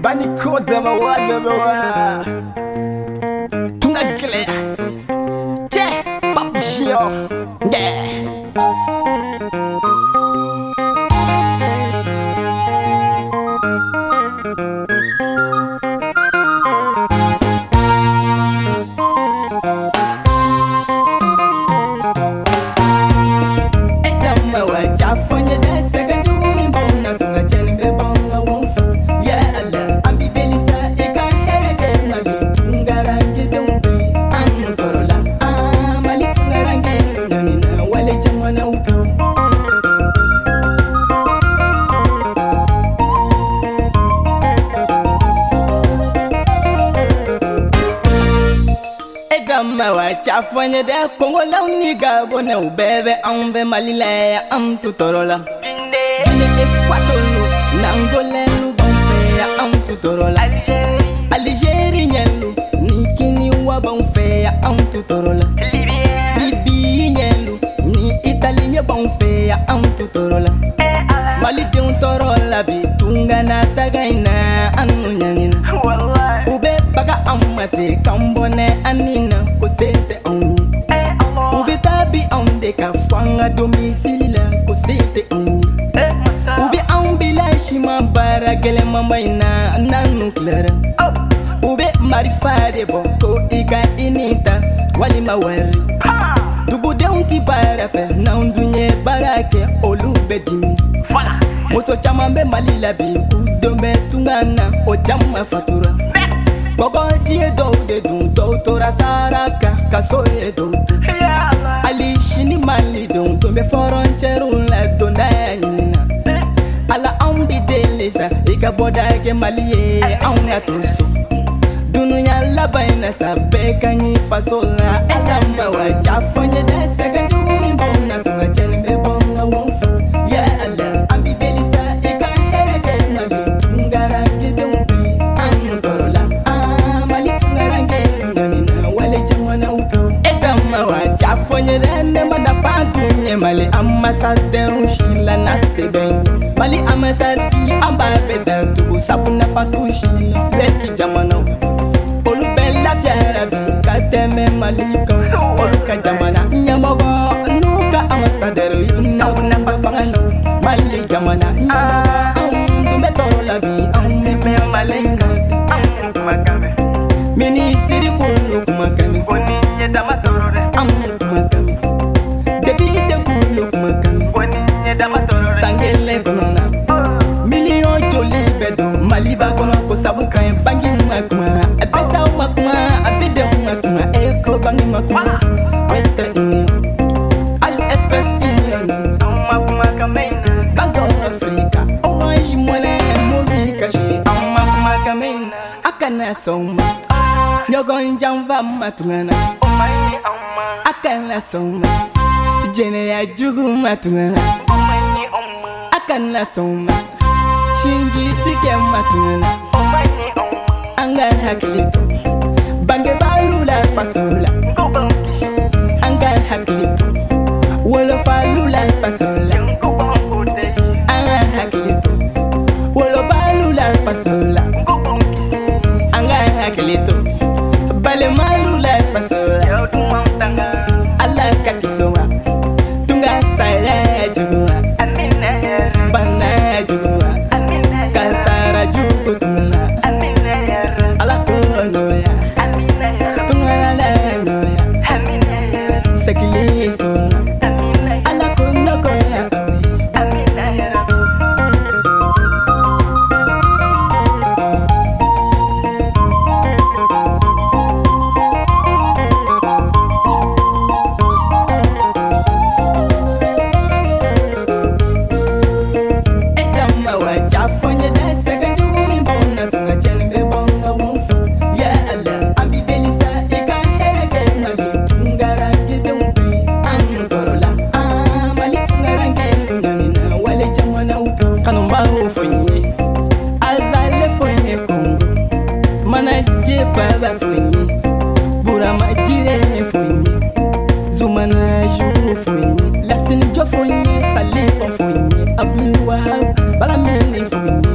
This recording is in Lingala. Bani koda mawana mawa Tunga kile Te Pap Yeah ma wa ca fɔ n ye dɛ kɔngɔlaw ni gabɔnɛw bɛɛ bɛ anw bɛ mali la yan an tu tɔɔrɔ la ma te k'an bɔnɛ ani na ko se tɛ anw ye u bɛ taa bi anw de ka fɔ an ka domisili la ko se tɛ anw ye u bɛ anw bila siman baara gɛlɛnmaba in na n'an nu tilara u bɛ marifa de bɔ ko i ka i ni ta walima wari dugudenw ti baara fɛ n'anw dun ye baara kɛ olu bɛ dimi muso caman bɛ mali la bi k'u don bɛ tunga na o caman fatura. mogodie dogedun dotora saraka kasoedun alishini malidun tome foroncerunle donayanyinina ala aunbidelisa iga bodage maliye auna tosu dunuya labainasa bekanyi fasola elamawag sadɛn sila na sɛbɛn mali a masati an b'a bɛɛ dan tugu sabu nafa t'u si la bɛsi jamanaw olu bɛɛ lafiyara bi ka tɛmɛ mali kan olu ka jamana ɲɛmɔgɔ n'u ka a masadɛrɛ n'aw nafa fanga na mali jamana ɲɛmɔgɔ anw tun bɛ tɔɔrɔ la bi anw de bɛ mali in na anw tun ma kan sangele kunna miliyɔn joli bɛ don maliba kɔnɔ ko sabu kan ye bangi ma kuma a bɛ sa ma kuma a bɛ dɛmu ma kuma e ye kulo bangi ma kuma western union al express union bank of africa orange money mobi kasi a kana sɔn ma ɲɔgɔn janfa ma tuma na a kana sɔn ma jɛnɛya jugu ma tuma na. kan la soma shinji tike matuna an ka hakili to bange balu la faso la an ka hakili to wolofalu la faso la an ka hakili to wolobalu la faso la an ka hakili to balemalu la faso la ala ka kisoma sequilizo I've been need, I but